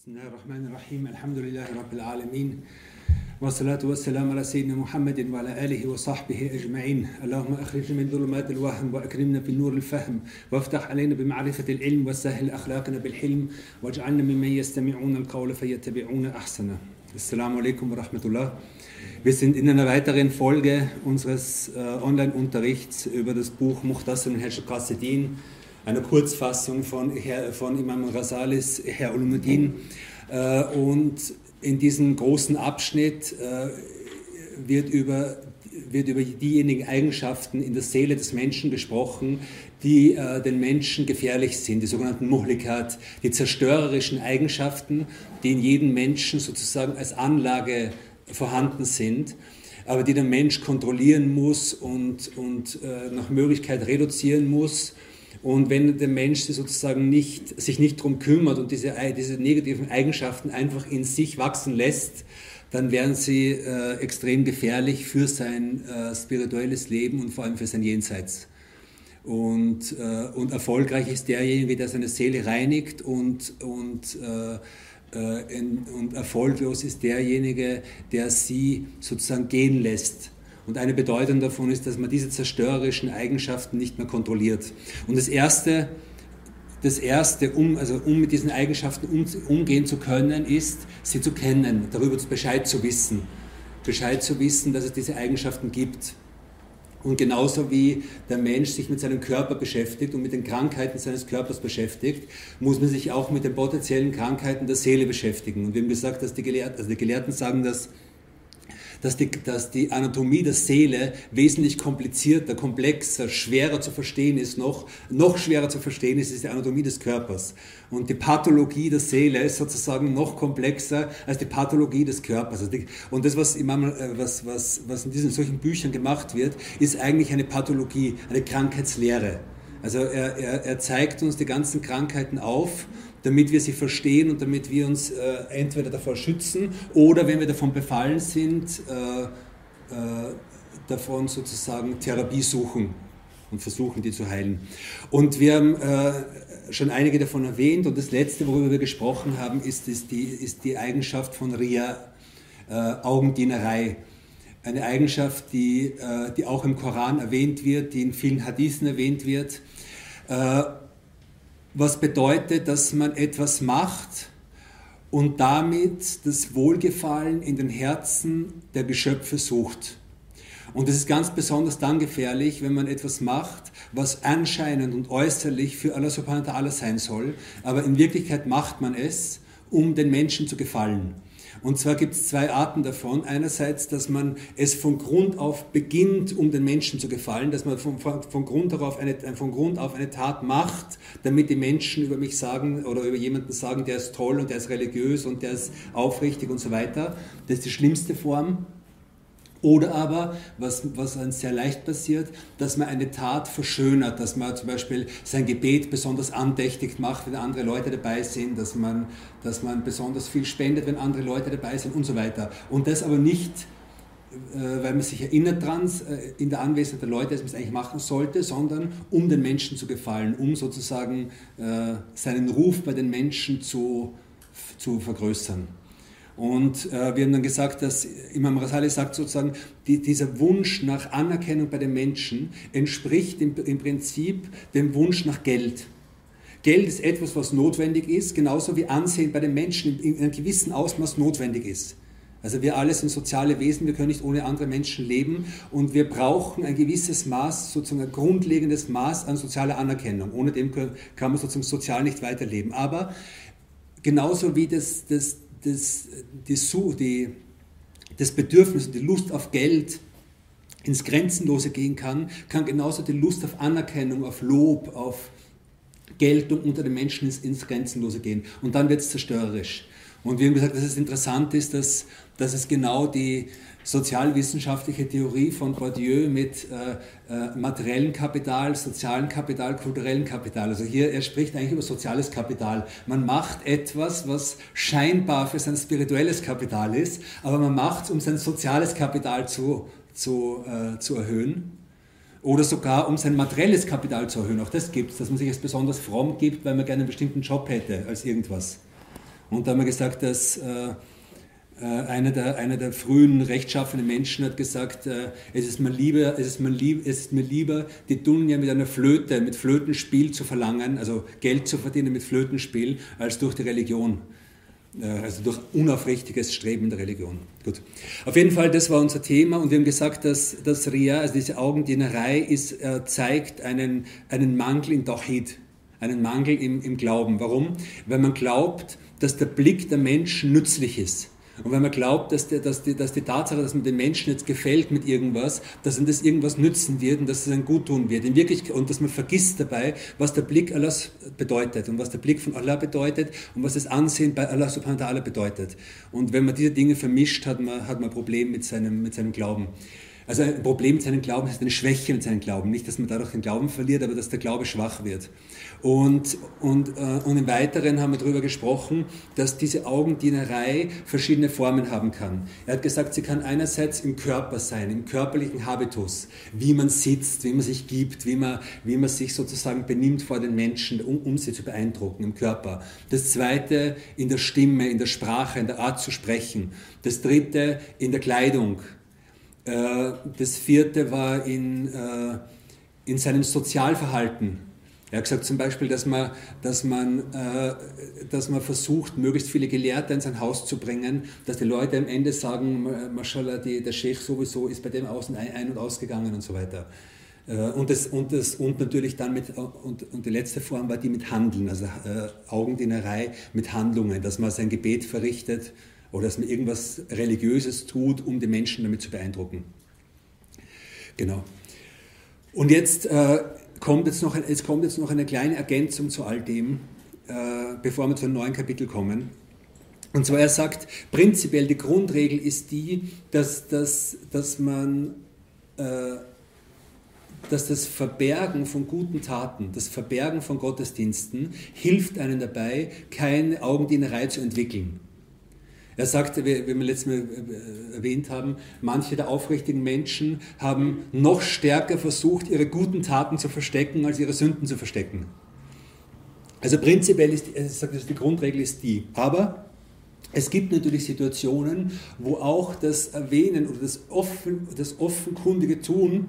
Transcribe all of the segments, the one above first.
بسم الله الرحمن الرحيم. الحمد لله رب العالمين. والصلاة والسلام على سيدنا محمد وعلى آله وصحبه أجمعين. اللهم أخرجنا من ظلمات الوهم وأكرمنا بنور الفهم. وافتح علينا بمعرفة العلم وسهل أخلاقنا بالحلم. واجعلنا ممن يستمعون القول فيتبعون أحسنه. السلام عليكم ورحمة الله. Wir sind in einer weiteren Folge unseres äh, Online-Unterrichts über das Buch Muhtassim al Qasidin einer Kurzfassung von, von Imam Rasalis, Herr Ulumuddin. Äh, und in diesem großen Abschnitt äh, wird über, wird über diejenigen Eigenschaften in der Seele des Menschen gesprochen, die äh, den Menschen gefährlich sind, die sogenannten Muhlikat, die zerstörerischen Eigenschaften, die in jedem Menschen sozusagen als Anlage vorhanden sind aber die der Mensch kontrollieren muss und, und äh, nach Möglichkeit reduzieren muss und wenn der Mensch sozusagen nicht, sich nicht darum kümmert und diese, diese negativen Eigenschaften einfach in sich wachsen lässt, dann werden sie äh, extrem gefährlich für sein äh, spirituelles Leben und vor allem für sein Jenseits. Und, äh, und erfolgreich ist derjenige, der seine Seele reinigt und, und, äh, äh, in, und erfolglos ist derjenige, der sie sozusagen gehen lässt und eine Bedeutung davon ist, dass man diese zerstörerischen Eigenschaften nicht mehr kontrolliert. Und das Erste, das Erste um, also um mit diesen Eigenschaften um, umgehen zu können, ist, sie zu kennen, darüber Bescheid zu wissen. Bescheid zu wissen, dass es diese Eigenschaften gibt. Und genauso wie der Mensch sich mit seinem Körper beschäftigt und mit den Krankheiten seines Körpers beschäftigt, muss man sich auch mit den potenziellen Krankheiten der Seele beschäftigen. Und wir haben gesagt, dass die Gelehrten, also die Gelehrten sagen, dass dass die, dass die Anatomie der Seele wesentlich komplizierter, komplexer, schwerer zu verstehen ist, noch, noch schwerer zu verstehen ist, ist die Anatomie des Körpers. Und die Pathologie der Seele ist sozusagen noch komplexer als die Pathologie des Körpers. Also und das, was, immer, äh, was, was, was in diesen solchen Büchern gemacht wird, ist eigentlich eine Pathologie, eine Krankheitslehre. Also er, er, er zeigt uns die ganzen Krankheiten auf damit wir sie verstehen und damit wir uns äh, entweder davor schützen oder wenn wir davon befallen sind, äh, äh, davon sozusagen Therapie suchen und versuchen, die zu heilen. Und wir haben äh, schon einige davon erwähnt und das letzte, worüber wir gesprochen haben, ist, ist, die, ist die Eigenschaft von Ria, äh, Augendienerei. Eine Eigenschaft, die, äh, die auch im Koran erwähnt wird, die in vielen Hadithen erwähnt wird was bedeutet, dass man etwas macht und damit das Wohlgefallen in den Herzen der Geschöpfe sucht. Und das ist ganz besonders dann gefährlich, wenn man etwas macht, was anscheinend und äußerlich für Allah subhanahu wa ta'ala sein soll, aber in Wirklichkeit macht man es, um den Menschen zu gefallen. Und zwar gibt es zwei Arten davon. Einerseits, dass man es von Grund auf beginnt, um den Menschen zu gefallen, dass man von, von, von, Grund, darauf eine, von Grund auf eine Tat macht, damit die Menschen über mich sagen oder über jemanden sagen, der ist toll und der ist religiös und der ist aufrichtig und so weiter. Das ist die schlimmste Form. Oder aber, was, was uns sehr leicht passiert, dass man eine Tat verschönert, dass man zum Beispiel sein Gebet besonders andächtig macht, wenn andere Leute dabei sind, dass man, dass man besonders viel spendet, wenn andere Leute dabei sind und so weiter. Und das aber nicht, äh, weil man sich erinnert dran, äh, in der Anwesenheit der Leute, dass man es eigentlich machen sollte, sondern um den Menschen zu gefallen, um sozusagen äh, seinen Ruf bei den Menschen zu, zu vergrößern. Und äh, wir haben dann gesagt, dass Imam Rasali sagt sozusagen, die, dieser Wunsch nach Anerkennung bei den Menschen entspricht im, im Prinzip dem Wunsch nach Geld. Geld ist etwas, was notwendig ist, genauso wie Ansehen bei den Menschen in, in einem gewissen Ausmaß notwendig ist. Also wir alle sind soziale Wesen, wir können nicht ohne andere Menschen leben und wir brauchen ein gewisses Maß, sozusagen ein grundlegendes Maß an sozialer Anerkennung. Ohne dem kann man sozusagen sozial nicht weiterleben. Aber genauso wie das, das, das, das, die, das Bedürfnis und die Lust auf Geld ins Grenzenlose gehen kann, kann genauso die Lust auf Anerkennung, auf Lob, auf Geltung unter den Menschen ins, ins Grenzenlose gehen. Und dann wird es zerstörerisch. Und wir haben gesagt, dass es interessant ist, dass, dass es genau die, sozialwissenschaftliche Theorie von Bourdieu mit äh, äh, materiellem Kapital, sozialem Kapital, kulturellem Kapital. Also hier, er spricht eigentlich über soziales Kapital. Man macht etwas, was scheinbar für sein spirituelles Kapital ist, aber man macht es, um sein soziales Kapital zu, zu, äh, zu erhöhen. Oder sogar um sein materielles Kapital zu erhöhen. Auch das gibt es, dass man sich als besonders fromm gibt, weil man gerne einen bestimmten Job hätte als irgendwas. Und da haben wir gesagt, dass äh, äh, einer der, einer der frühen rechtschaffenen Menschen hat gesagt, äh, es, ist mir lieber, es, ist mir lieb, es ist mir lieber, die Dunja mit einer Flöte, mit Flötenspiel zu verlangen, also Geld zu verdienen mit Flötenspiel, als durch die Religion. Äh, also durch unaufrichtiges Streben der Religion. Gut. Auf jeden Fall, das war unser Thema und wir haben gesagt, dass das Ria, also diese Augendienerei, ist, äh, zeigt einen, einen Mangel in Tawhid, einen Mangel im, im Glauben. Warum? Weil man glaubt, dass der Blick der Menschen nützlich ist. Und wenn man glaubt, dass, der, dass, die, dass die Tatsache, dass man den Menschen jetzt gefällt mit irgendwas, dass ihm das irgendwas nützen wird und dass es einem gut tun wird. In Wirklichkeit, und dass man vergisst dabei, was der Blick Allahs bedeutet und was der Blick von Allah bedeutet und was das Ansehen bei Allah subhanahu wa ta'ala bedeutet. Und wenn man diese Dinge vermischt, hat man, hat man ein Problem mit seinem, mit seinem Glauben. Also ein Problem mit seinem Glauben ist eine Schwäche mit seinem Glauben. Nicht, dass man dadurch den Glauben verliert, aber dass der Glaube schwach wird. Und, und, äh, und im Weiteren haben wir darüber gesprochen, dass diese Augendienerei verschiedene Formen haben kann. Er hat gesagt, sie kann einerseits im Körper sein, im körperlichen Habitus, wie man sitzt, wie man sich gibt, wie man, wie man sich sozusagen benimmt vor den Menschen, um, um sie zu beeindrucken, im Körper. Das zweite in der Stimme, in der Sprache, in der Art zu sprechen. Das dritte in der Kleidung das vierte war in, äh, in seinem Sozialverhalten. Er hat gesagt zum Beispiel, dass man, dass, man, äh, dass man versucht, möglichst viele Gelehrte in sein Haus zu bringen, dass die Leute am Ende sagen, Mashallah, die, der Sheikh sowieso ist bei dem außen ein- und ausgegangen und so weiter. Und, das, und, das, und natürlich dann mit, und, und die letzte Form war die mit Handeln, also äh, Augendienerei mit Handlungen, dass man sein Gebet verrichtet oder dass man irgendwas Religiöses tut, um die Menschen damit zu beeindrucken. Genau. Und jetzt, äh, kommt, jetzt noch, es kommt jetzt noch eine kleine Ergänzung zu all dem, äh, bevor wir zu einem neuen Kapitel kommen. Und zwar, er sagt, prinzipiell die Grundregel ist die, dass, dass, dass man äh, dass das Verbergen von guten Taten, das Verbergen von Gottesdiensten hilft einem dabei, keine Augendienerei zu entwickeln. Er sagte, wie wir letztes Mal äh, erwähnt haben, manche der aufrichtigen Menschen haben noch stärker versucht, ihre guten Taten zu verstecken, als ihre Sünden zu verstecken. Also prinzipiell ist, er sagt, die Grundregel ist die. Aber es gibt natürlich Situationen, wo auch das Erwähnen oder das, offen, das offenkundige Tun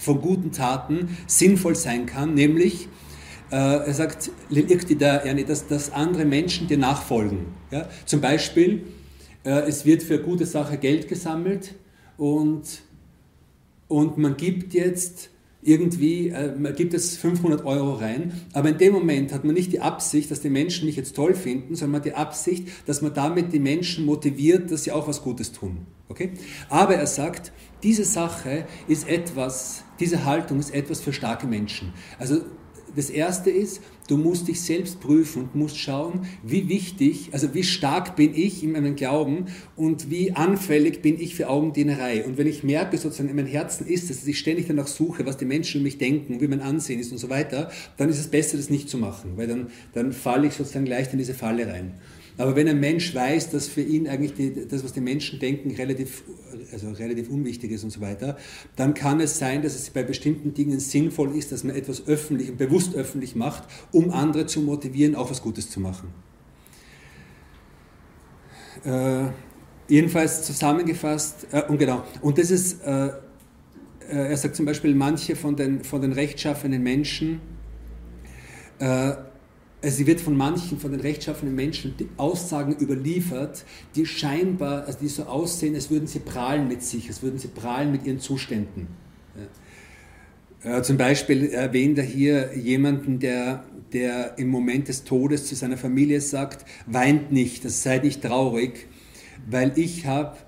von guten Taten sinnvoll sein kann, nämlich er sagt, dass, dass andere Menschen dir nachfolgen. Ja? Zum Beispiel, äh, es wird für gute Sache Geld gesammelt und, und man gibt jetzt irgendwie, äh, man gibt jetzt 500 Euro rein, aber in dem Moment hat man nicht die Absicht, dass die Menschen mich jetzt toll finden, sondern man hat die Absicht, dass man damit die Menschen motiviert, dass sie auch was Gutes tun. Okay? Aber er sagt, diese Sache ist etwas, diese Haltung ist etwas für starke Menschen. Also das erste ist, du musst dich selbst prüfen und musst schauen, wie wichtig, also wie stark bin ich in meinem Glauben und wie anfällig bin ich für Augendienerei. Und wenn ich merke, sozusagen in meinem Herzen ist, dass ich ständig danach suche, was die Menschen über mich denken, wie mein Ansehen ist und so weiter, dann ist es besser, das nicht zu machen, weil dann, dann falle ich sozusagen leicht in diese Falle rein. Aber wenn ein Mensch weiß, dass für ihn eigentlich die, das, was die Menschen denken, relativ, also relativ unwichtig ist und so weiter, dann kann es sein, dass es bei bestimmten Dingen sinnvoll ist, dass man etwas öffentlich und bewusst öffentlich macht, um andere zu motivieren, auch was Gutes zu machen. Äh, jedenfalls zusammengefasst, äh, und genau, und das ist, äh, äh er sagt zum Beispiel, manche von den, von den rechtschaffenen Menschen, äh, also sie wird von manchen, von den rechtschaffenen Menschen Aussagen überliefert, die scheinbar, also die so aussehen, als würden sie prahlen mit sich, als würden sie prahlen mit ihren Zuständen. Ja. Zum Beispiel erwähnt er hier jemanden, der, der im Moment des Todes zu seiner Familie sagt, weint nicht, das seid nicht traurig, weil ich habe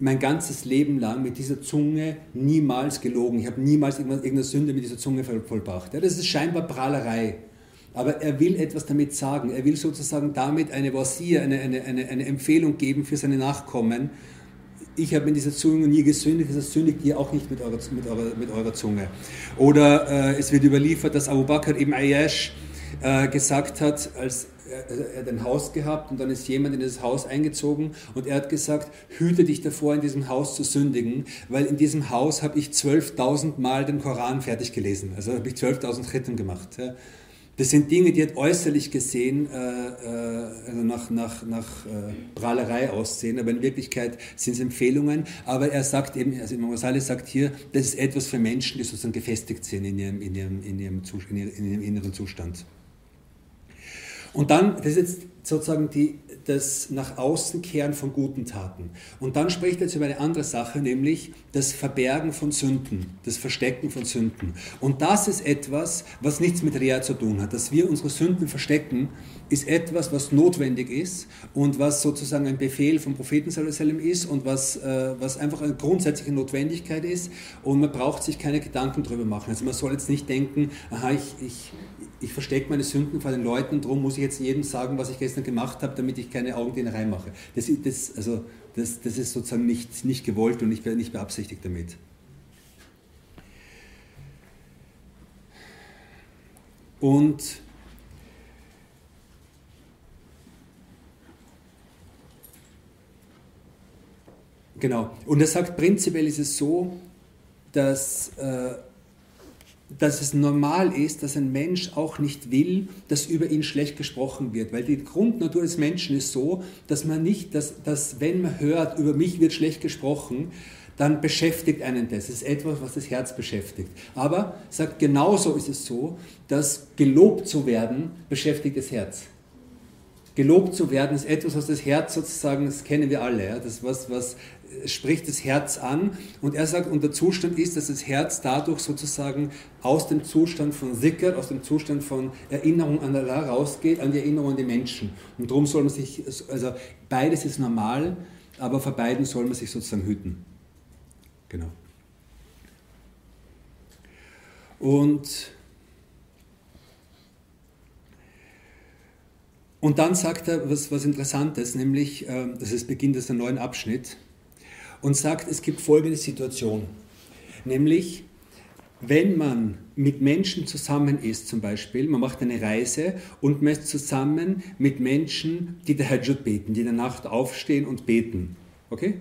mein ganzes Leben lang mit dieser Zunge niemals gelogen. Ich habe niemals irgendeine Sünde mit dieser Zunge vollbracht. Ja, das ist scheinbar Prahlerei aber er will etwas damit sagen. Er will sozusagen damit eine Wasier, eine, eine, eine, eine Empfehlung geben für seine Nachkommen. Ich habe mit dieser Zunge nie gesündigt, das sündigt ihr auch nicht mit eurer, mit eurer, mit eurer Zunge. Oder äh, es wird überliefert, dass Abu Bakr ibn Ayyash äh, gesagt hat, als er hat ein Haus gehabt und dann ist jemand in dieses Haus eingezogen und er hat gesagt, hüte dich davor, in diesem Haus zu sündigen, weil in diesem Haus habe ich 12.000 Mal den Koran fertig gelesen. Also habe ich 12.000 Ritten gemacht. Ja. Das sind Dinge, die hat äußerlich gesehen äh, äh, also nach, nach, nach äh, Prahlerei aussehen, aber in Wirklichkeit sind es Empfehlungen. Aber er sagt eben, also Imam Ghazali sagt hier, das ist etwas für Menschen, die sozusagen gefestigt sind in ihrem, in ihrem, in ihrem, in ihrem inneren Zustand. Und dann, das ist jetzt sozusagen die, das nach außen kehren von guten Taten. Und dann spricht er jetzt über eine andere Sache, nämlich das Verbergen von Sünden, das Verstecken von Sünden. Und das ist etwas, was nichts mit Rea zu tun hat. Dass wir unsere Sünden verstecken, ist etwas, was notwendig ist und was sozusagen ein Befehl vom Propheten ist und was, äh, was einfach eine grundsätzliche Notwendigkeit ist und man braucht sich keine Gedanken darüber machen. Also man soll jetzt nicht denken, aha, ich, ich, ich verstecke meine Sünden vor den Leuten, darum muss ich jetzt jedem sagen, was ich gestern gemacht habe, damit ich keine Augendienerei mache. Das, das, also, das, das ist sozusagen nicht, nicht gewollt und nicht, nicht beabsichtigt damit. Und genau, und er sagt, prinzipiell ist es so, dass äh, dass es normal ist, dass ein Mensch auch nicht will, dass über ihn schlecht gesprochen wird. Weil die Grundnatur des Menschen ist so, dass man nicht, dass, dass wenn man hört, über mich wird schlecht gesprochen, dann beschäftigt einen das. Das ist etwas, was das Herz beschäftigt. Aber sagt, genauso ist es so, dass gelobt zu werden, beschäftigt das Herz. Gelobt zu werden ist etwas, was das Herz sozusagen, das kennen wir alle, ja, das was, was spricht das Herz an und er sagt, und der Zustand ist, dass das Herz dadurch sozusagen aus dem Zustand von Sicker, aus dem Zustand von Erinnerung an Allah rausgeht, an die Erinnerung an die Menschen. Und darum soll man sich, also beides ist normal, aber vor beiden soll man sich sozusagen hüten. Genau. Und, und dann sagt er was, was Interessantes, nämlich, äh, das ist Beginn des neuen Abschnitt, und sagt, es gibt folgende Situation. Nämlich, wenn man mit Menschen zusammen ist, zum Beispiel, man macht eine Reise und man ist zusammen mit Menschen, die der Hajjud beten, die in der Nacht aufstehen und beten. Okay?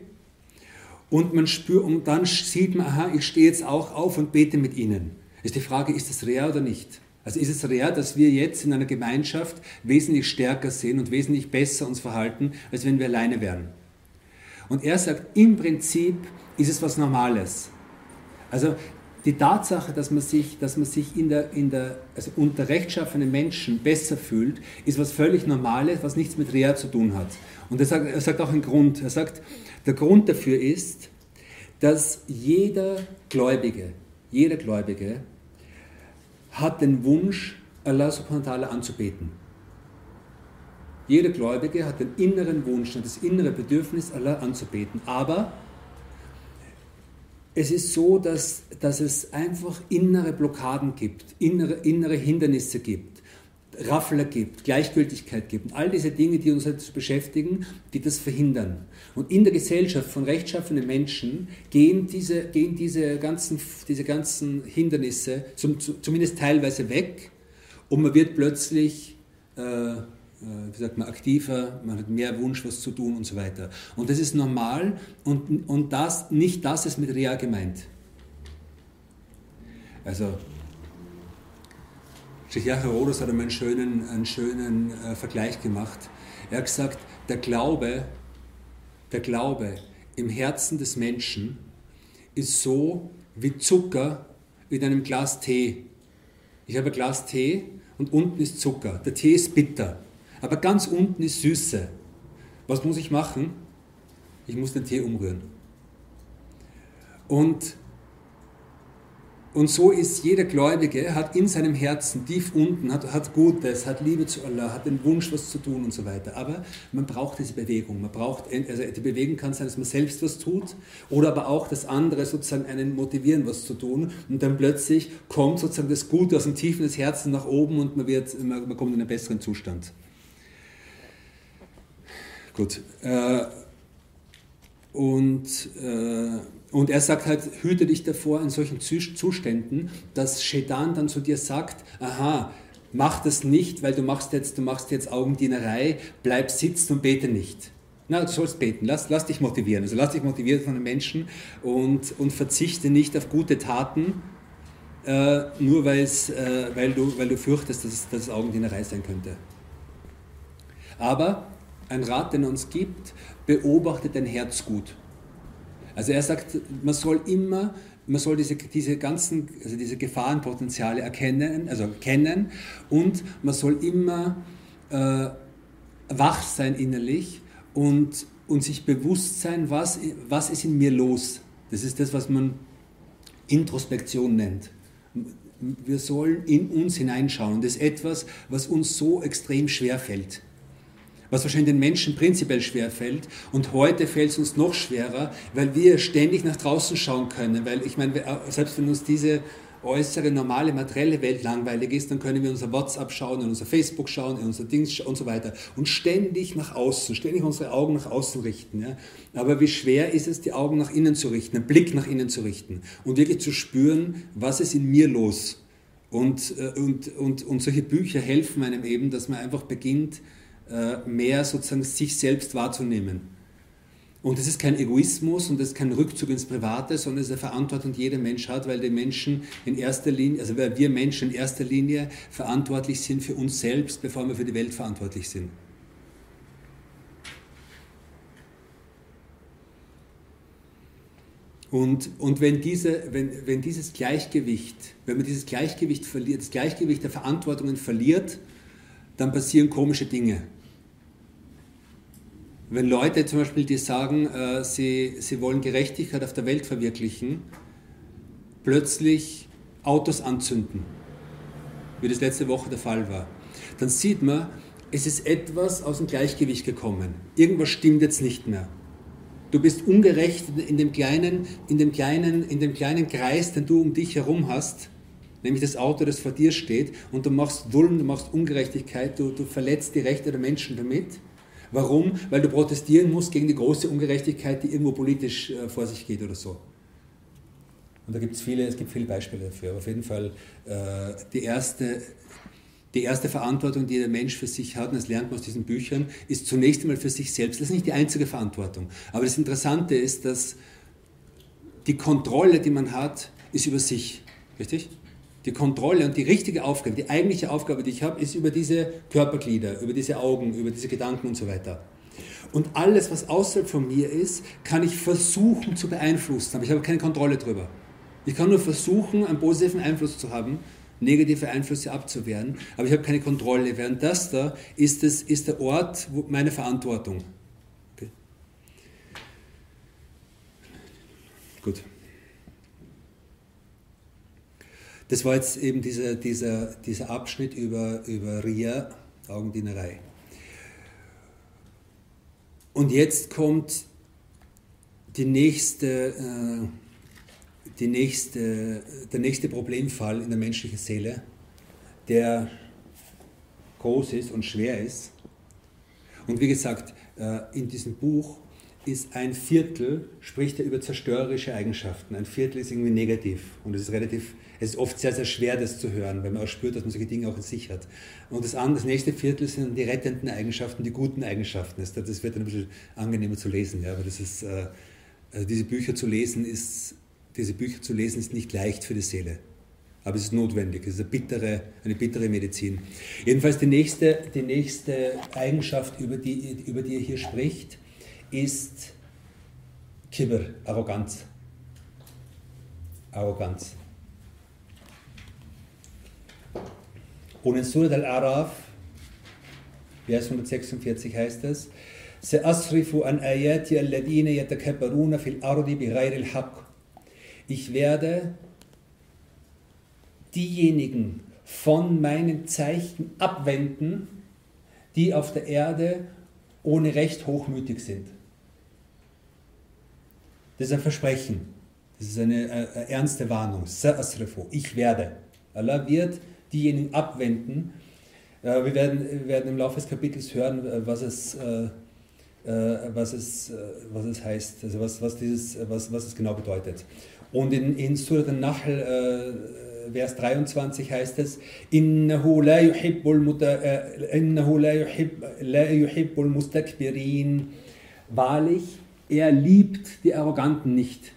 Und man spürt, und dann sieht man, aha, ich stehe jetzt auch auf und bete mit ihnen. Ist die Frage, ist das real oder nicht? Also ist es real, dass wir jetzt in einer Gemeinschaft wesentlich stärker sind und wesentlich besser uns verhalten, als wenn wir alleine wären? Und er sagt, im Prinzip ist es was Normales. Also die Tatsache, dass man sich, dass man sich in der, in der, also unter rechtschaffenen Menschen besser fühlt, ist was völlig Normales, was nichts mit Rea zu tun hat. Und er sagt, er sagt auch einen Grund. Er sagt, der Grund dafür ist, dass jeder Gläubige, jeder Gläubige hat den Wunsch, Allah subhanahu wa ta'ala anzubeten. Jeder Gläubige hat den inneren Wunsch und das innere Bedürfnis, Allah anzubeten. Aber es ist so, dass, dass es einfach innere Blockaden gibt, innere, innere Hindernisse gibt, Raffler gibt, Gleichgültigkeit gibt. Und all diese Dinge, die uns jetzt beschäftigen, die das verhindern. Und in der Gesellschaft von rechtschaffenen Menschen gehen diese, gehen diese, ganzen, diese ganzen Hindernisse zum, zumindest teilweise weg und man wird plötzlich äh, äh, wie sagt man, aktiver, man hat mehr Wunsch, was zu tun und so weiter. Und das ist normal und, und das, nicht das ist mit Rea gemeint. Also, Sheikh Herodos hat einmal einen schönen, einen schönen äh, Vergleich gemacht. Er hat gesagt, der Glaube, der Glaube im Herzen des Menschen ist so wie Zucker in einem Glas Tee. Ich habe ein Glas Tee und unten ist Zucker. Der Tee ist bitter. Aber ganz unten ist Süße. Was muss ich machen? Ich muss den Tee umrühren. Und, und so ist jeder Gläubige, hat in seinem Herzen tief unten, hat, hat Gutes, hat Liebe zu Allah, hat den Wunsch, was zu tun und so weiter. Aber man braucht diese Bewegung. Man braucht, also die Bewegung kann sein, dass man selbst was tut oder aber auch, dass andere sozusagen einen motivieren, was zu tun. Und dann plötzlich kommt sozusagen das Gute aus dem Tiefen des Herzens nach oben und man, wird, man, man kommt in einen besseren Zustand. Gut. Äh, und, äh, und er sagt halt, hüte dich davor in solchen Zuständen, dass Shedan dann zu dir sagt, aha, mach das nicht, weil du machst jetzt, du machst jetzt Augendienerei, bleib sitzen und bete nicht. Na, du sollst beten, lass, lass dich motivieren. Also lass dich motivieren von den Menschen und, und verzichte nicht auf gute Taten, äh, nur äh, weil, du, weil du fürchtest, dass es, dass es Augendienerei sein könnte. Aber ein Rat, den er uns gibt, beobachte dein Herz gut. Also er sagt, man soll immer, man soll diese, diese ganzen, also diese Gefahrenpotenziale erkennen, also kennen und man soll immer äh, wach sein innerlich und, und sich bewusst sein, was, was ist in mir los. Das ist das, was man Introspektion nennt. Wir sollen in uns hineinschauen. Das ist etwas, was uns so extrem schwer fällt was wahrscheinlich den Menschen prinzipiell schwer fällt. Und heute fällt es uns noch schwerer, weil wir ständig nach draußen schauen können. Weil ich meine, selbst wenn uns diese äußere, normale, materielle Welt langweilig ist, dann können wir unser WhatsApp schauen, in unser Facebook schauen, in unser Dings und so weiter. Und ständig nach außen, ständig unsere Augen nach außen richten. Ja? Aber wie schwer ist es, die Augen nach innen zu richten, einen Blick nach innen zu richten und wirklich zu spüren, was ist in mir los. Und, äh, und, und, und solche Bücher helfen einem eben, dass man einfach beginnt, äh, mehr sozusagen sich selbst wahrzunehmen. Und das ist kein Egoismus und das ist kein Rückzug ins Private, sondern es ist eine Verantwortung, die jeder Mensch hat, weil die Menschen in erster Linie, also weil wir Menschen in erster Linie verantwortlich sind für uns selbst, bevor wir für die Welt verantwortlich sind. Und, und wenn, diese, wenn, wenn dieses Gleichgewicht, wenn man dieses Gleichgewicht verliert, das Gleichgewicht der Verantwortungen verliert, dann passieren komische Dinge. Wenn Leute zum Beispiel, die sagen, äh, sie, sie wollen Gerechtigkeit auf der Welt verwirklichen, plötzlich Autos anzünden, wie das letzte Woche der Fall war, dann sieht man, es ist etwas aus dem Gleichgewicht gekommen. Irgendwas stimmt jetzt nicht mehr. Du bist ungerecht in dem kleinen, in dem kleinen, in dem kleinen Kreis, den du um dich herum hast, nämlich das Auto, das vor dir steht, und du machst Dulm, du machst Ungerechtigkeit, du, du verletzt die Rechte der Menschen damit. Warum? Weil du protestieren musst gegen die große Ungerechtigkeit, die irgendwo politisch äh, vor sich geht oder so. Und da gibt es viele, es gibt viele Beispiele dafür. Aber auf jeden Fall äh, die, erste, die erste Verantwortung, die der Mensch für sich hat, und das lernt man aus diesen Büchern, ist zunächst einmal für sich selbst. Das ist nicht die einzige Verantwortung. Aber das Interessante ist, dass die Kontrolle, die man hat, ist über sich. Richtig? Die Kontrolle und die richtige Aufgabe, die eigentliche Aufgabe, die ich habe, ist über diese Körperglieder, über diese Augen, über diese Gedanken und so weiter. Und alles, was außerhalb von mir ist, kann ich versuchen zu beeinflussen, aber ich habe keine Kontrolle darüber. Ich kann nur versuchen, einen positiven Einfluss zu haben, negative Einflüsse abzuwehren, aber ich habe keine Kontrolle. Während das da ist, es, ist der Ort meiner Verantwortung. Okay. Gut. Das war jetzt eben dieser, dieser, dieser Abschnitt über, über Ria, Augendienerei. Und jetzt kommt die nächste, äh, die nächste, der nächste Problemfall in der menschlichen Seele, der groß ist und schwer ist. Und wie gesagt, äh, in diesem Buch ist ein Viertel, spricht er über zerstörerische Eigenschaften. Ein Viertel ist irgendwie negativ und es ist relativ es ist oft sehr, sehr schwer, das zu hören, weil man auch spürt, dass man solche Dinge auch in sich hat. Und das, andere, das nächste Viertel sind die rettenden Eigenschaften, die guten Eigenschaften. Das, wird dann ein bisschen angenehmer zu lesen. Ja, aber das ist, äh, also diese Bücher zu lesen ist, diese Bücher zu lesen ist nicht leicht für die Seele. Aber es ist notwendig. Es ist eine bittere, eine bittere Medizin. Jedenfalls die nächste, die nächste Eigenschaft, über die, über die er hier spricht, ist Kibber, Arroganz. Arroganz. Und in Surat al-Araf, Vers 146 heißt es, سأصرف عن آياتي الذين يتكبرون في الأرض بغير الحق. Ich werde diejenigen von meinen Zeichen abwenden, die auf der Erde ohne Recht hochmütig sind. Das ist ein Versprechen. Das ist eine äh, ernste Warnung. Ich werde. Allah wird diejenigen abwenden. Äh, wir, werden, wir werden im Laufe des Kapitels hören, äh, was es, äh, was es, was es heißt, also was, was, dieses, was, was es genau bedeutet. Und in, in Surat al-Nahl, Vers 23 heißt es, Innahu la yuhibbul, muta. Wahrlich, er liebt die Arroganten nicht.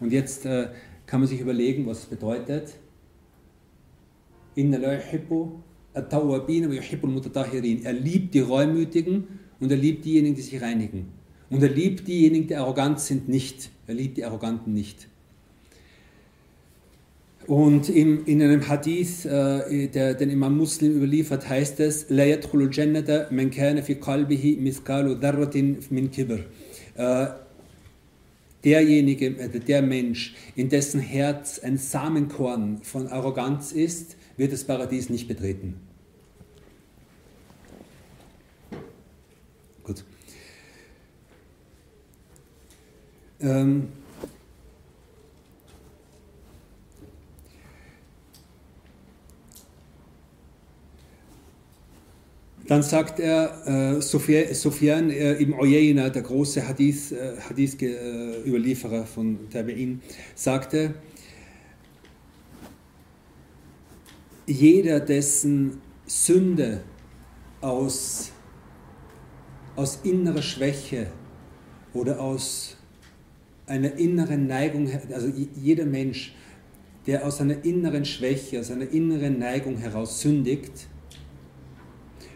Und jetzt kann man sich überlegen, was es bedeutet. Er liebt die Reumütigen und er liebt diejenigen, die sich reinigen. Und er liebt diejenigen, die arrogant sind, nicht. Er liebt die Arroganten nicht. Und in, in einem Hadith, äh, der den Imam Muslim überliefert, heißt es, La yadkhulu jannata man kana fi qalbihi mithqalu dharratin min kibr. Äh, derjenige, äh, der Mensch, in dessen Herz ein Samenkorn von Arroganz ist, wird das Paradies nicht betreten. Gut. Ähm, Dann sagt er, äh, Sufyan äh, ibn Uyayna, der große Hadith, äh, Hadith-Überlieferer von Tabi'in, sagte, jeder, dessen Sünde aus, aus innerer Schwäche oder aus einer inneren Neigung, also jeder Mensch, der aus einer inneren Schwäche, aus einer inneren Neigung heraus sündigt,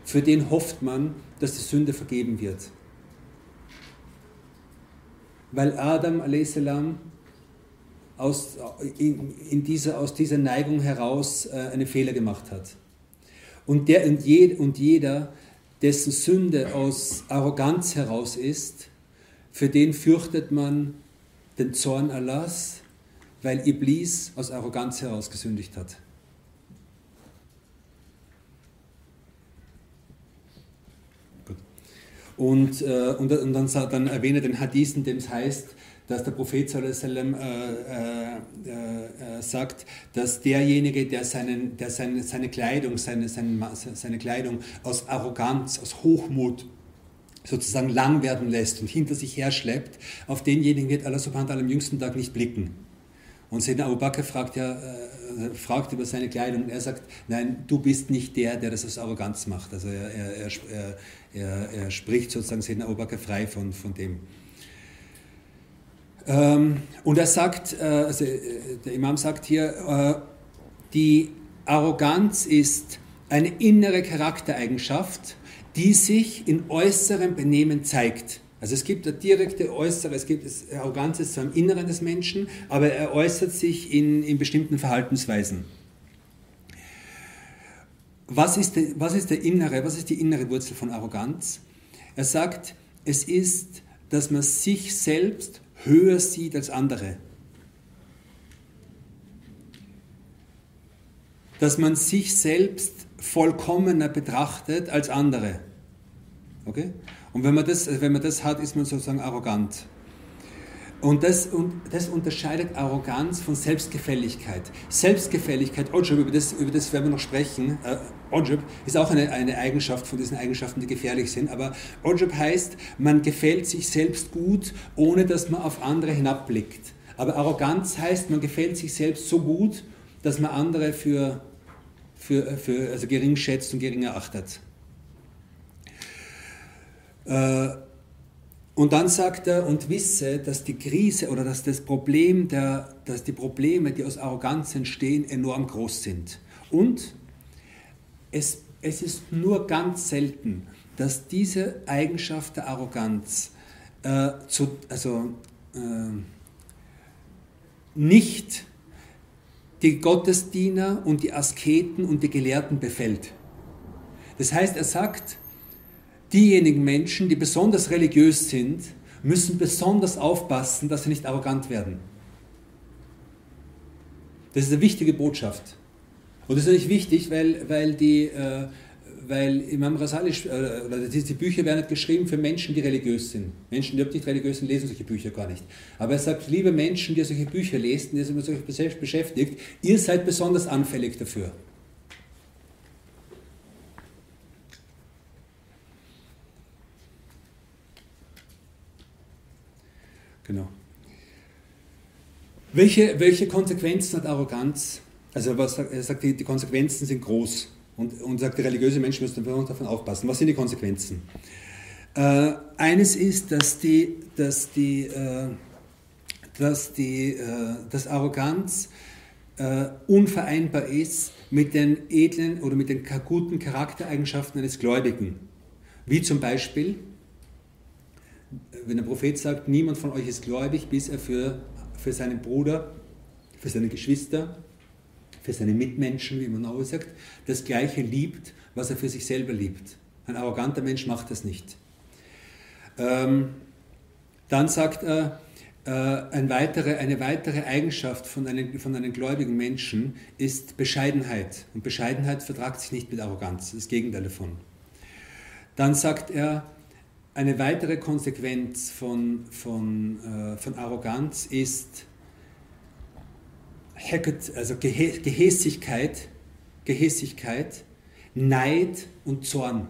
für den hofft man, dass die Sünde vergeben wird. Weil Adam a.s. Aus, in, in dieser, aus dieser Neigung heraus äh, einen Fehler gemacht hat. Und, der, und, je, und jeder, dessen Sünde aus Arroganz heraus ist, für den fürchtet man den Zorn Allahs, weil Iblis aus Arroganz heraus gesündigt hat. Und, äh, und, und dann, dann erwähne den Hadith, in dem es heißt, dass der Prophet äh, äh, äh, sagt, dass derjenige, der, seinen, der seine, seine Kleidung, seine, seine, seine Kleidung aus Arroganz, aus Hochmut sozusagen lang werden lässt und hinter sich herschleppt, auf denjenigen wird Allah subhanahu wa ta'ala am jüngsten Tag nicht blicken. Und Sayyidina Abu Bakr fragt, ja, äh, fragt über seine Kleidung und er sagt, nein, du bist nicht der, der das aus Arroganz macht. Also er, er, er, er, er spricht sozusagen Abu Bakr frei von, von dem. Ähm, und er sagt, äh, also äh, der Imam sagt hier, äh, die Arroganz ist eine innere Charaktereigenschaft, die sich in äußerem Benehmen zeigt. Also es gibt eine direkte äußere, es gibt Arroganz ist zwar im Inneren des Menschen, aber er äußert sich in, in bestimmten Verhaltensweisen. Was ist, der, was ist der innere, was ist die innere Wurzel von Arroganz? Er sagt, es ist, dass man sich selbst höher sieht als andere. Dass man sich selbst vollkommener betrachtet als andere. Okay? Und wenn man das, wenn man das hat, ist man sozusagen arrogant. Und das, und das unterscheidet Arroganz von Selbstgefälligkeit. Selbstgefälligkeit, Ojab, über das, über das werden wir noch sprechen, äh, Ojab ist auch eine, eine Eigenschaft von diesen Eigenschaften, die gefährlich sind, aber Ojab heißt, man gefällt sich selbst gut, ohne dass man auf andere hinabblickt. Aber Arroganz heißt, man gefällt sich selbst so gut, dass man andere für, für, für also gering schätzt und gering erachtet. Äh, und dann sagt er, und wisse, dass die Krise oder dass das Problem, der, dass die Probleme, die aus Arroganz entstehen, enorm groß sind. Und es, es ist nur ganz selten, dass diese Eigenschaft der Arroganz äh, zu, also, äh, nicht die Gottesdiener und die Asketen und die Gelehrten befällt. Das heißt, er sagt, diejenigen Menschen, die besonders religiös sind, müssen besonders aufpassen, dass sie nicht arrogant werden. Das ist eine wichtige Botschaft. Und das ist natürlich wichtig, weil, weil, die, äh, weil Imam Rasali, äh, die, Bücher werden nicht geschrieben für Menschen, die religiös sind. Menschen, die nicht religiös sind, lesen solche Bücher gar nicht. Aber er sagt, liebe Menschen, die solche Bücher lesen, die sich mit solchen beschäftigt, ihr seid besonders anfällig dafür. Genau. Welche, welche Konsequenzen hat Arroganz? Also was, er sagt, die, die Konsequenzen sind groß und, und sagt, die religiöse Menschen müssen davon aufpassen. Was sind die Konsequenzen? Äh, eines ist, dass die, dass die, äh, dass, die, äh, dass Arroganz äh, unvereinbar ist mit den edlen oder mit den guten Charaktereigenschaften eines Gläubigen. Wie zum Beispiel, wenn der Prophet sagt, niemand von euch ist gläubig, bis er für, für seinen Bruder, für seine Geschwister, für seine Mitmenschen, wie man auch sagt, das Gleiche liebt, was er für sich selber liebt. Ein arroganter Mensch macht das nicht. Ähm, dann sagt er, äh, ein weitere, eine weitere Eigenschaft von einem, von einem gläubigen Menschen ist Bescheidenheit. Und Bescheidenheit vertragt sich nicht mit Arroganz, das Gegenteil davon. Dann sagt er, eine weitere Konsequenz von, von, äh, von Arroganz ist also Gehässigkeit, Gehässigkeit, Neid und Zorn.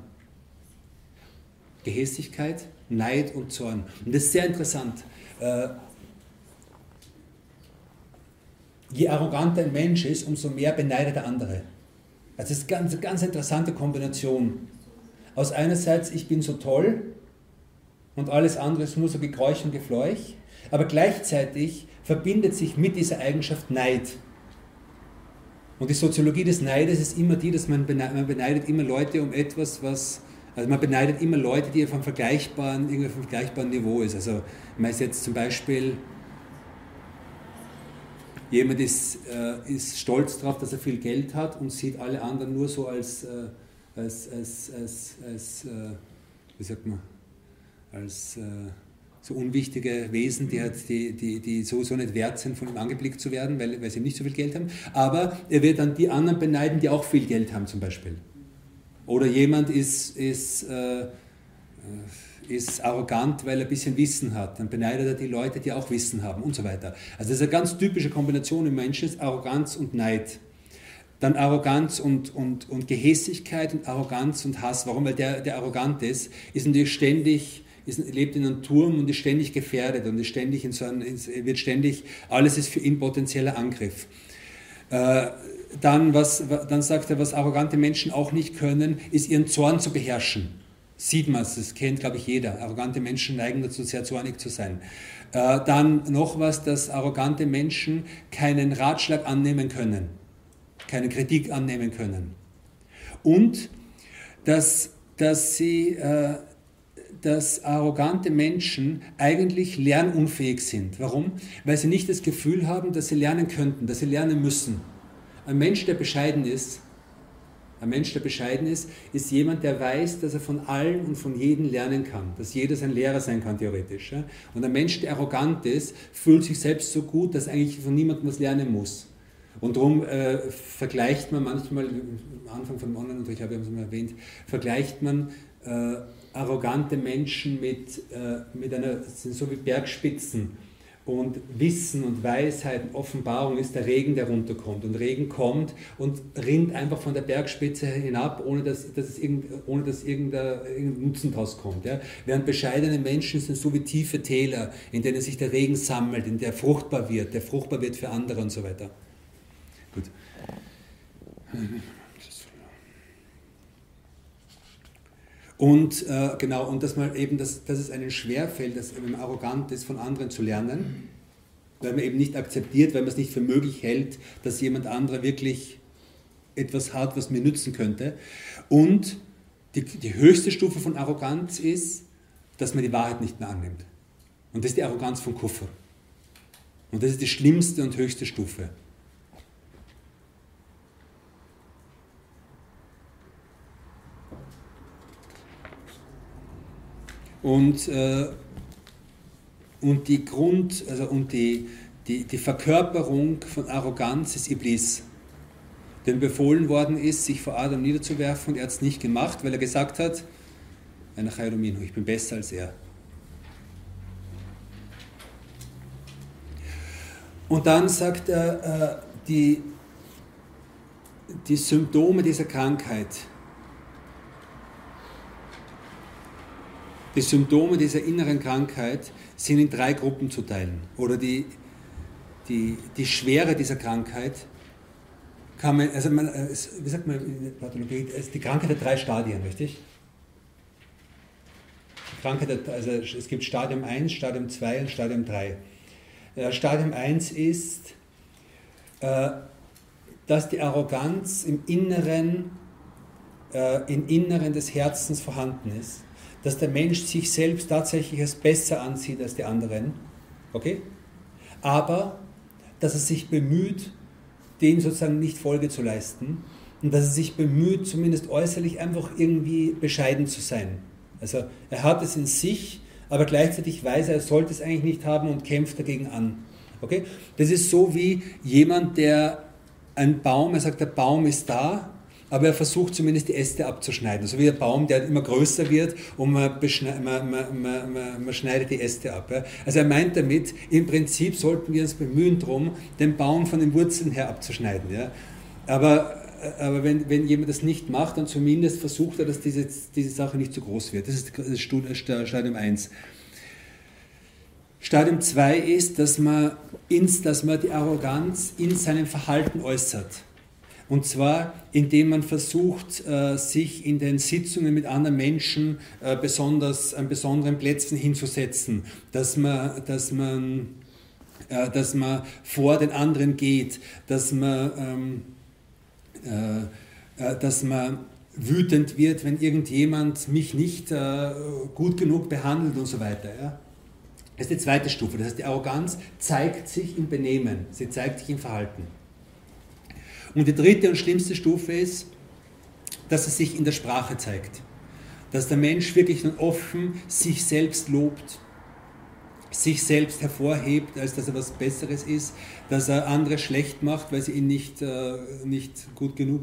Gehässigkeit, Neid und Zorn. Und das ist sehr interessant. Äh, je arroganter ein Mensch ist, umso mehr beneidet der andere. Das ist eine ganz, ganz interessante Kombination. Aus einerseits, ich bin so toll und alles andere ist nur so Gekräusch und Gefleuch, aber gleichzeitig verbindet sich mit dieser Eigenschaft Neid. Und die Soziologie des Neides ist immer die, dass man beneidet, man beneidet immer Leute um etwas, was, also man beneidet immer Leute, die auf einem vergleichbaren, irgendwie auf einem vergleichbaren Niveau ist. Also man ist jetzt zum Beispiel, jemand ist, äh, ist stolz darauf, dass er viel Geld hat und sieht alle anderen nur so als, äh, als, als, als, als äh, wie sagt man, als äh, so unwichtige Wesen, die, halt, die, die, die sowieso nicht wert sind, von ihm angeblickt zu werden, weil, weil sie nicht so viel Geld haben. Aber er wird dann die anderen beneiden, die auch viel Geld haben zum Beispiel. Oder jemand ist, ist, äh, ist arrogant, weil er ein bisschen Wissen hat. Dann beneidet er die Leute, die auch Wissen haben und so weiter. Also das ist eine ganz typische Kombination im Menschen, Arroganz und Neid. Dann Arroganz und, und, und Gehässigkeit und Arroganz und Hass. Warum? Weil der, der arrogant ist, ist natürlich ständig ist, lebt in einem Turm und ist ständig gefährdet und ist ständig in so einem, wird ständig, alles ist für ihn potenzieller Angriff. Äh, dann, was, dann sagt er, was arrogante Menschen auch nicht können, ist ihren Zorn zu beherrschen. Sieht man es, das kennt, glaube ich, jeder. Arrogante Menschen neigen dazu, sehr zornig zu sein. Äh, dann noch was, dass arrogante Menschen keinen Ratschlag annehmen können, keine Kritik annehmen können. Und dass, dass sie äh, dass arrogante Menschen eigentlich lernunfähig sind. Warum? Weil sie nicht das Gefühl haben, dass sie lernen könnten, dass sie lernen müssen. Ein Mensch, der bescheiden ist, ein Mensch, der bescheiden ist, ist jemand, der weiß, dass er von allen und von jedem lernen kann, dass jeder sein Lehrer sein kann, theoretisch. Und ein Mensch, der arrogant ist, fühlt sich selbst so gut, dass eigentlich von niemandem was lernen muss. Und darum äh, vergleicht man manchmal, am Anfang von Online-Unterricht habe ich es mal erwähnt, vergleicht man äh, arrogante Menschen mit, äh, mit einer, sind so wie Bergspitzen. Und Wissen und Weisheit Offenbarung ist der Regen, der runterkommt. Und Regen kommt und rinnt einfach von der Bergspitze hinab, ohne dass, dass, es irgend, ohne dass irgendein, Nutzen draus kommt. Ja? Während bescheidene Menschen sind so wie tiefe Täler, in denen sich der Regen sammelt, in der fruchtbar wird, der fruchtbar wird für andere und so weiter. Gut. Und äh, genau, und dass man eben, dass, dass es einen schwerfällt, dass man arrogant ist, von anderen zu lernen, weil man eben nicht akzeptiert, weil man es nicht für möglich hält, dass jemand anderer wirklich etwas hat, was mir nützen könnte. Und die, die höchste Stufe von Arroganz ist, dass man die Wahrheit nicht mehr annimmt. Und das ist die Arroganz von Kuffer. Und das ist die schlimmste und höchste Stufe. Und, äh, und die Grund, also und die, die, die Verkörperung von Arroganz ist Iblis, dem befohlen worden ist, sich vor Adam niederzuwerfen und er hat es nicht gemacht, weil er gesagt hat, ich bin besser als er. Und dann sagt er, äh, die, die Symptome dieser Krankheit, Die Symptome dieser inneren Krankheit sind in drei Gruppen zu teilen. Oder die, die, die Schwere dieser Krankheit kann man, also man, wie sagt man in der Pathologie, die Krankheit der drei Stadien, richtig? Die Krankheit, also es gibt Stadium 1, Stadium 2 und Stadium 3. Stadium 1 ist, äh, dass die Arroganz im Inneren, äh, im Inneren des Herzens vorhanden ist. Dass der Mensch sich selbst tatsächlich als besser ansieht als die anderen. Okay? Aber dass er sich bemüht, dem sozusagen nicht Folge zu leisten und dass er sich bemüht, zumindest äußerlich einfach irgendwie bescheiden zu sein. Also er hat es in sich, aber gleichzeitig weiß er, er sollte es eigentlich nicht haben und kämpft dagegen an. Okay? Das ist so wie jemand, der ein Baum, er sagt, der Baum ist da, aber er versucht zumindest die Äste abzuschneiden. So wie ein Baum, der immer größer wird und man, man, man, man schneidet die Äste ab. Also er meint damit, im Prinzip sollten wir uns bemühen darum, den Baum von den Wurzeln her abzuschneiden. Ja? Aber, aber wenn, wenn jemand das nicht macht, dann zumindest versucht er, dass diese, diese Sache nicht zu groß wird. Das ist das Stadium 1. Stadium 2 ist, dass man, ins, dass man die Arroganz in seinem Verhalten äußert. Und zwar, indem man versucht, äh, sich in den Sitzungen mit anderen Menschen äh, besonders an besonderen Plätzen hinzusetzen, dass man, dass man, äh, dass man vor den anderen geht, dass man, ähm, dass man wütend wird, wenn irgendjemand mich nicht gut genug behandelt und so weiter. Das ist die zweite Stufe. Das heißt, die Arroganz zeigt sich im Benehmen, sie zeigt sich im Verhalten. Und die dritte und schlimmste Stufe ist, dass es sich in der Sprache zeigt. Dass der Mensch wirklich nun offen sich selbst lobt, sich selbst hervorhebt, als dass er was Besseres ist, dass er andere schlecht macht, weil sie ihn nicht, äh, nicht gut genug,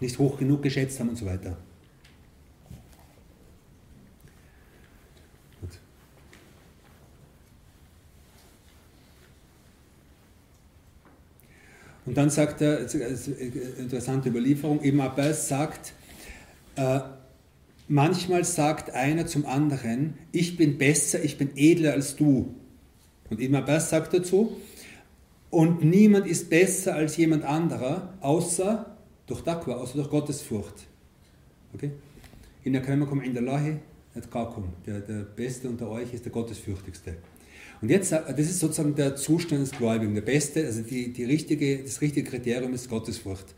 nicht hoch genug geschätzt haben und so weiter. Und dann sagt er, interessante Überlieferung, Ibn Abbas sagt, äh, manchmal sagt einer zum anderen, ich bin besser, ich bin edler als du. Und Ibn Abbas sagt dazu, und niemand ist besser als jemand anderer, außer durch Taqwa, außer durch Gottesfurcht. In der Kremakum in der Lahi, der Beste unter euch ist der Gottesfürchtigste. Und jetzt, äh, das ist sozusagen der Zustand des Gläubigen, der beste, also die, die richtige, das richtige Kriterium ist Gottesfurcht.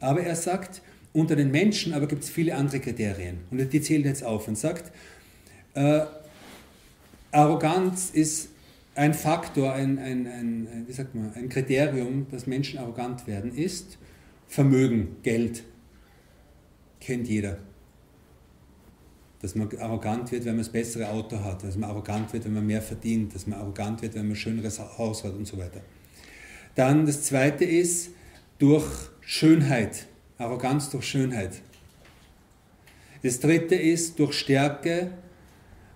Aber er sagt, unter den Menschen aber gibt es viele andere Kriterien. Und die zählt jetzt auf und sagt, äh, Arroganz ist ein Faktor, ein, ein, ein, wie sagt man, ein Kriterium, dass Menschen arrogant werden, ist Vermögen, Geld. Kennt jeder dass man arrogant wird, wenn man das bessere Auto hat, dass man arrogant wird, wenn man mehr verdient, dass man arrogant wird, wenn man ein schöneres Haus hat und so weiter. Dann das zweite ist durch Schönheit, Arroganz durch Schönheit. Das dritte ist durch Stärke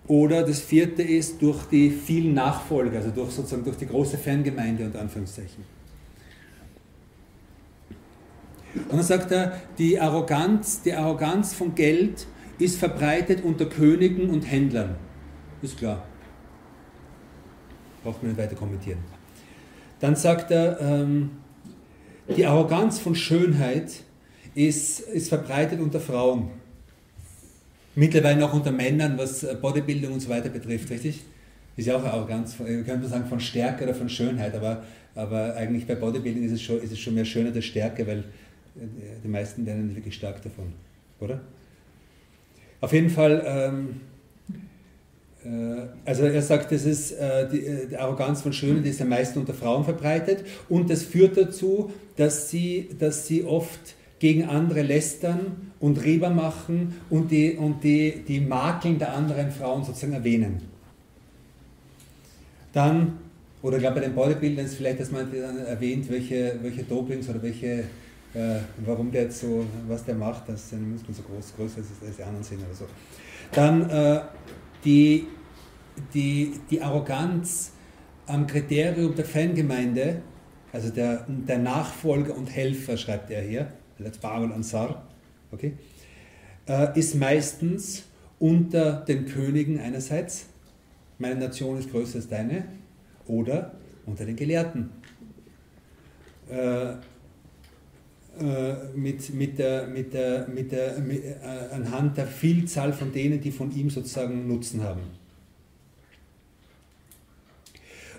oder das vierte ist durch die vielen Nachfolger, also durch sozusagen durch die große Fangemeinde und Anführungszeichen. Und dann sagt er, die Arroganz, die Arroganz von Geld ist verbreitet unter Königen und Händlern. Ist klar. Braucht man nicht weiter kommentieren. Dann sagt er, ähm, die Arroganz von Schönheit ist, ist verbreitet unter Frauen. Mittlerweile auch unter Männern, was Bodybuilding und so weiter betrifft, richtig? Ist ja auch eine Arroganz, äh, könnte man sagen, von Stärke oder von Schönheit, aber, aber eigentlich bei Bodybuilding ist es, schon, ist es schon mehr Schönheit als Stärke, weil äh, die meisten lernen wirklich stark davon, oder? Auf jeden Fall, ähm, äh, also er sagt, das ist äh, die, äh, die, Arroganz von Schönen, die ist am meisten unter Frauen verbreitet und das führt dazu, dass sie, dass sie oft gegen andere lästern und Reber machen und die, und die, die Makeln der anderen Frauen sozusagen erwähnen. Dann, oder ich glaube bei den Bodybuildern ist vielleicht, dass man erwähnt, welche, welche Dopings oder welche äh, warum der jetzt so, was der macht, dass seine Muskeln so groß, größer ist als die anderen sind oder so. Dann äh, die, die, die Arroganz am Kriterium der Fangemeinde, also der, der Nachfolger und Helfer, schreibt er hier, Barul Ansar, okay, äh, ist meistens unter den Königen einerseits, meine Nation ist größer als deine, oder unter den Gelehrten. Äh, mit, mit der, mit der, mit der, mit, äh, anhand der Vielzahl von denen, die von ihm sozusagen Nutzen haben.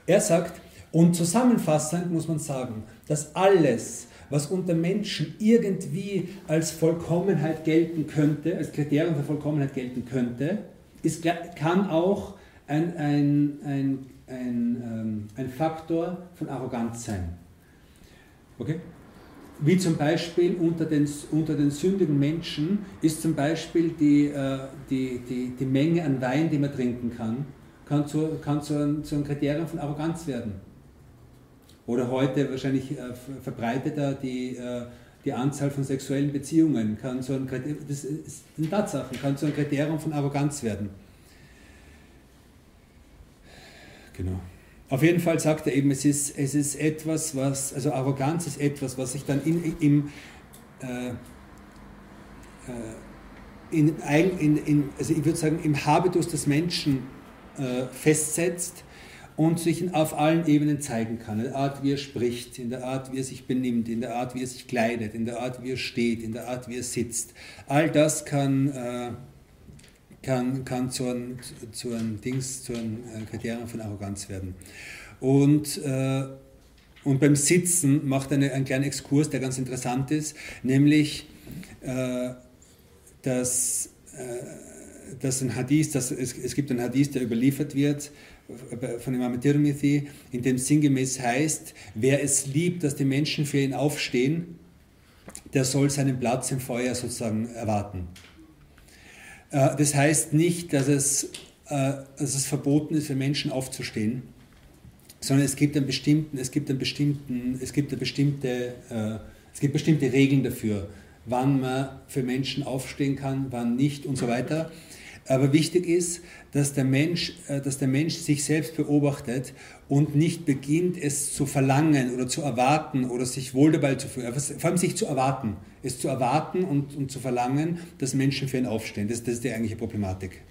Er sagt, Und zusammenfassend muss man sagen, dass alles, was unter Menschen irgendwie als Vollkommenheit gelten könnte, als Kriterium für Vollkommenheit gelten könnte, ist, kann auch ein, ein, ein, ein, ähm, ein Faktor von Arroganz sein. Okay? Wie zum Beispiel unter den, unter den sündigen Menschen ist zum Beispiel die, äh, die, die, die Menge an Wein, die man trinken kann, kann zu, kann zu, einem, zu einem Kriterium von Arroganz werden. Oder heute wahrscheinlich äh, verbreiteter die, äh, die Anzahl von sexuellen Beziehungen kann so ein, das sind Tatsachen, kann zu einem Kriterium von Arroganz werden. Genau. Auf jeden Fall sagt er eben, es ist, es ist etwas, was, also Arroganz ist etwas, was sich dann in, im, äh, äh in, in, in, also ich würde sagen, im Habitus des Menschen äh, festsetzt und sich auf allen Ebenen zeigen kann. In der Art, wie er spricht, in der Art, wie er sich benimmt, in der Art, wie er sich kleidet, in der Art, wie er steht, in der Art, wie er sitzt. All das kann, äh, kann, kann zu einem, zu einem Dings, zu einem äh, Kriterium von Arroganz werden. Und, äh, und beim Sitzen macht eine, einen kleinen Exkurs, der ganz interessant ist, nämlich, äh, dass, äh, dass ein Hadith, dass es, es gibt einen Hadith, der überliefert wird, äh, von Imam Tirmidhi, in dem sinngemäß heißt, wer es liebt, dass die Menschen für ihn aufstehen, der soll seinen Platz im Feuer sozusagen erwarten. Äh, das heißt nicht, dass es, äh, dass es verboten ist, für Menschen aufzustehen, sondern es gibt einen bestimmten, es gibt einen bestimmten, es gibt eine bestimmte, äh, es gibt bestimmte Regeln dafür, wann man für Menschen aufstehen kann, wann nicht und so weiter. Aber wichtig ist, dass der Mensch, dass der Mensch sich selbst beobachtet und nicht beginnt, es zu verlangen oder zu erwarten oder sich wohl dabei zu fühlen. Vor allem sich zu erwarten es zu erwarten und, und zu verlangen, dass Menschen für ihn aufstehen. Das, das ist die eigentliche Problematik.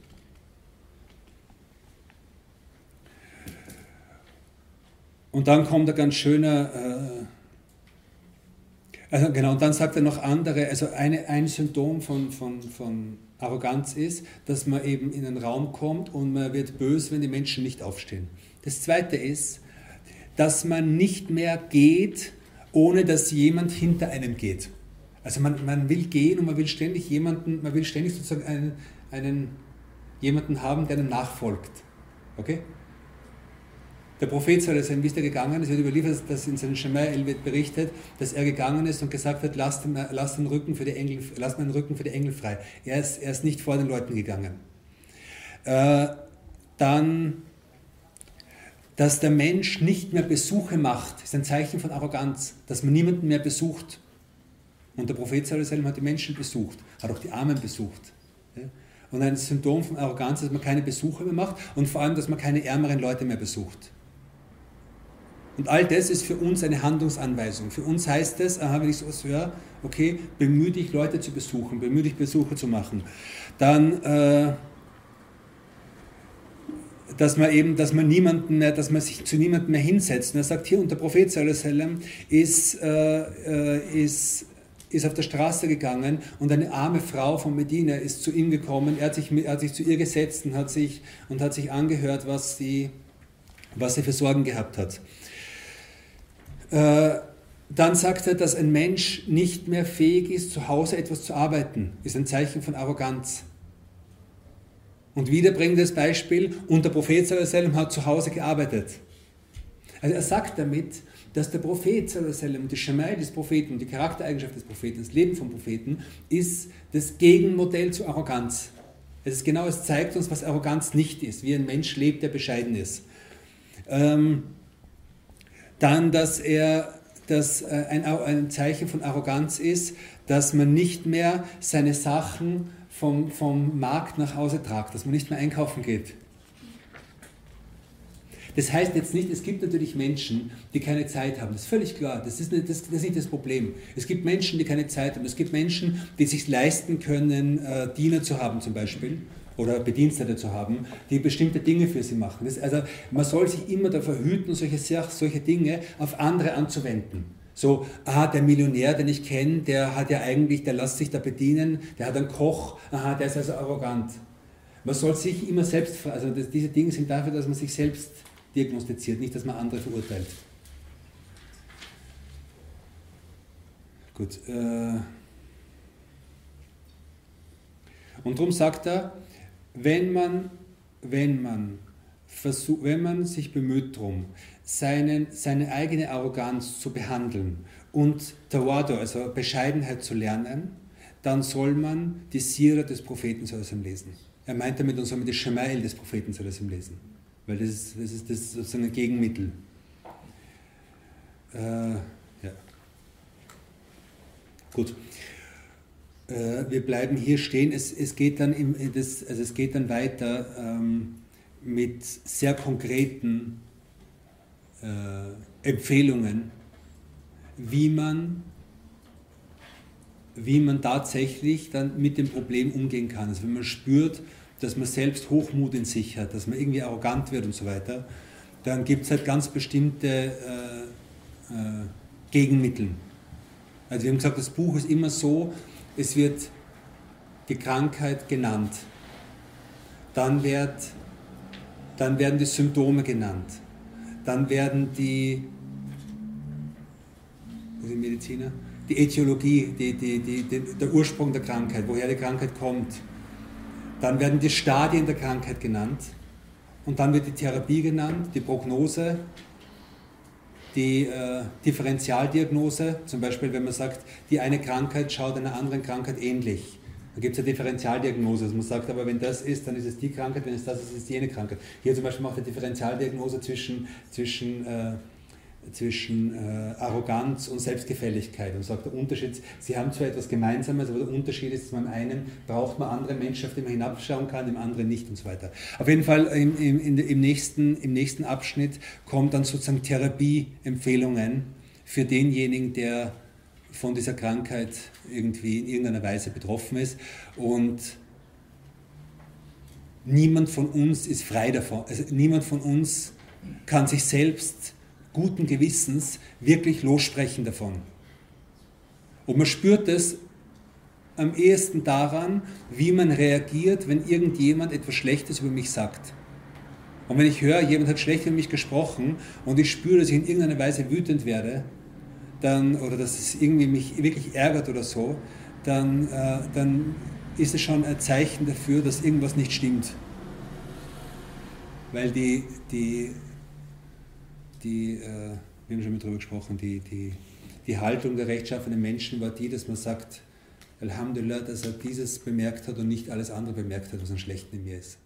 Und dann kommt ein ganz schöner, äh, also genau, und dann sagt er noch andere, also eine, ein Symptom von, von, von Arroganz ist, dass man eben in einen Raum kommt und man wird böse, wenn die Menschen nicht aufstehen. Das zweite ist, dass man nicht mehr geht, ohne dass jemand hinter einem geht. Also man, man will gehen und man will ständig jemanden, man will ständig sozusagen einen, einen, jemanden haben, der einem nachfolgt. Okay? Der Prophet soll sein, wie ist er gegangen? Es wird überliefert, dass in seinem Shemai wird berichtet, dass er gegangen ist und gesagt hat, lasst den, lasst den, Rücken, für die Engel, lasst meinen Rücken für die Engel frei. Er ist, er ist nicht vor den Leuten gegangen. Äh, dann, dass der Mensch nicht mehr Besuche macht, ist ein Zeichen von Arroganz, dass man niemanden mehr besucht. Und der Prophet Sallallahu hat die Menschen besucht, hat auch die Armen besucht. Und ein Symptom von Arroganz dass man keine Besuche mehr macht und vor allem, dass man keine ärmeren Leute mehr besucht. Und all das ist für uns eine Handlungsanweisung. Für uns heißt es, aha, wenn ich sowas höre, okay, bemühe dich, Leute zu besuchen, bemühe dich, Besuche zu machen. Dann, äh, dass man eben, dass man niemanden mehr, dass man sich zu niemandem mehr hinsetzt. Und er sagt hier, und der Prophet ist, äh, äh, ist ist auf der Straße gegangen und eine arme Frau von Medina ist zu ihm gekommen. Er hat sich, er hat sich zu ihr gesetzt und hat sich, und hat sich angehört, was sie, was sie für Sorgen gehabt hat. Äh, dann sagt er, dass ein Mensch nicht mehr fähig ist, zu Hause etwas zu arbeiten. Ist ein Zeichen von Arroganz. Und wieder bringt das Beispiel, und der Prophet hat zu Hause gearbeitet. Also er sagt damit, dass der Prophet, die Schemai des Propheten, die Charaktereigenschaft des Propheten, das Leben vom Propheten, ist das Gegenmodell zu Arroganz. Es ist genau, es zeigt uns, was Arroganz nicht ist, wie ein Mensch lebt, der bescheiden ist. Ähm, dann, dass er dass äh, ein, ein, Zeichen von Arroganz ist, dass man nicht mehr seine Sachen vom, vom Markt nach Hause tragt, dass man nicht mehr einkaufen geht. Das heißt jetzt nicht, es gibt natürlich Menschen, die keine Zeit haben. Das ist völlig klar. Das ist, nicht, das, das ist nicht das Problem. Es gibt Menschen, die keine Zeit haben. Es gibt Menschen, die sich leisten können, äh, Diener zu haben zum Beispiel oder Bedienstete zu haben, die bestimmte Dinge für sie machen. Das, also man soll sich immer davor hüten, solche, solche Dinge auf andere anzuwenden. So, aha, der Millionär, den ich kenne, der hat ja eigentlich, der lässt sich da bedienen, der hat einen Koch, aha, der ist also arrogant. Man soll sich immer selbst, also das, diese Dinge sind dafür, dass man sich selbst diagnostiziert, nicht, dass man andere verurteilt. Gut. Äh und darum sagt er, wenn man, wenn man, versuch, wenn man sich bemüht darum, seinen, seine eigene Arroganz zu behandeln und Tawadu, also Bescheidenheit zu lernen, dann soll man die Sira des Propheten lesen. Er meint damit, man soll man die Shemail des Propheten lesen, weil das ist, das ist, das ist sozusagen ein Gegenmittel. Äh, ja. Gut. Äh, wir bleiben hier stehen. Es, es, geht, dann im, das, also es geht dann weiter ähm, mit sehr konkreten äh, Empfehlungen, wie man, wie man tatsächlich dann mit dem Problem umgehen kann. Also wenn man spürt, dass man selbst Hochmut in sich hat, dass man irgendwie arrogant wird und so weiter, dann gibt es halt ganz bestimmte äh, äh, Gegenmittel. Also wir haben gesagt, das Buch ist immer so, es wird die Krankheit genannt. Dann, wird, dann werden die Symptome genannt. Dann werden die, die Mediziner, die Äthiologie, die, die, die, der Ursprung der Krankheit, woher die Krankheit kommt. Dann werden die Stadien der Krankheit genannt. Und dann wird die Therapie genannt, die Prognose, die äh, Differentialdiagnose, zum Beispiel wenn man sagt, die eine Krankheit schaut einer anderen Krankheit ähnlich. Da gibt es eine Differentialdiagnose. Also man sagt aber, wenn das ist, dann ist es die Krankheit, wenn es das ist, ist es jene Krankheit. Hier zum Beispiel macht er Differentialdiagnose zwischen, zwischen äh, zwischen äh, Arroganz und Selbstgefälligkeit und sagt, der Unterschied, sie haben zwar etwas Gemeinsames, aber der Unterschied ist, man einem braucht man andere Menschen, auf die man hinabschauen kann, dem anderen nicht und so weiter. Auf jeden Fall im, im, im, nächsten, im nächsten Abschnitt kommen dann sozusagen Therapieempfehlungen für denjenigen, der von dieser Krankheit irgendwie in irgendeiner Weise betroffen ist und niemand von uns ist frei davon, also niemand von uns kann sich selbst guten Gewissens wirklich lossprechen davon. Und man spürt es am ehesten daran, wie man reagiert, wenn irgendjemand etwas Schlechtes über mich sagt. Und wenn ich höre, jemand hat schlecht über mich gesprochen und ich spüre, dass ich in irgendeiner Weise wütend werde, dann, oder dass es irgendwie mich wirklich ärgert oder so, dann, äh, dann ist es schon ein Zeichen dafür, dass irgendwas nicht stimmt. Weil die, die die, äh, wir haben schon mal darüber gesprochen, die, die, die Haltung der rechtschaffenen Menschen war die, dass man sagt, Alhamdulillah, dass er dieses bemerkt hat und nicht alles andere bemerkt hat, was am schlechten in mir ist.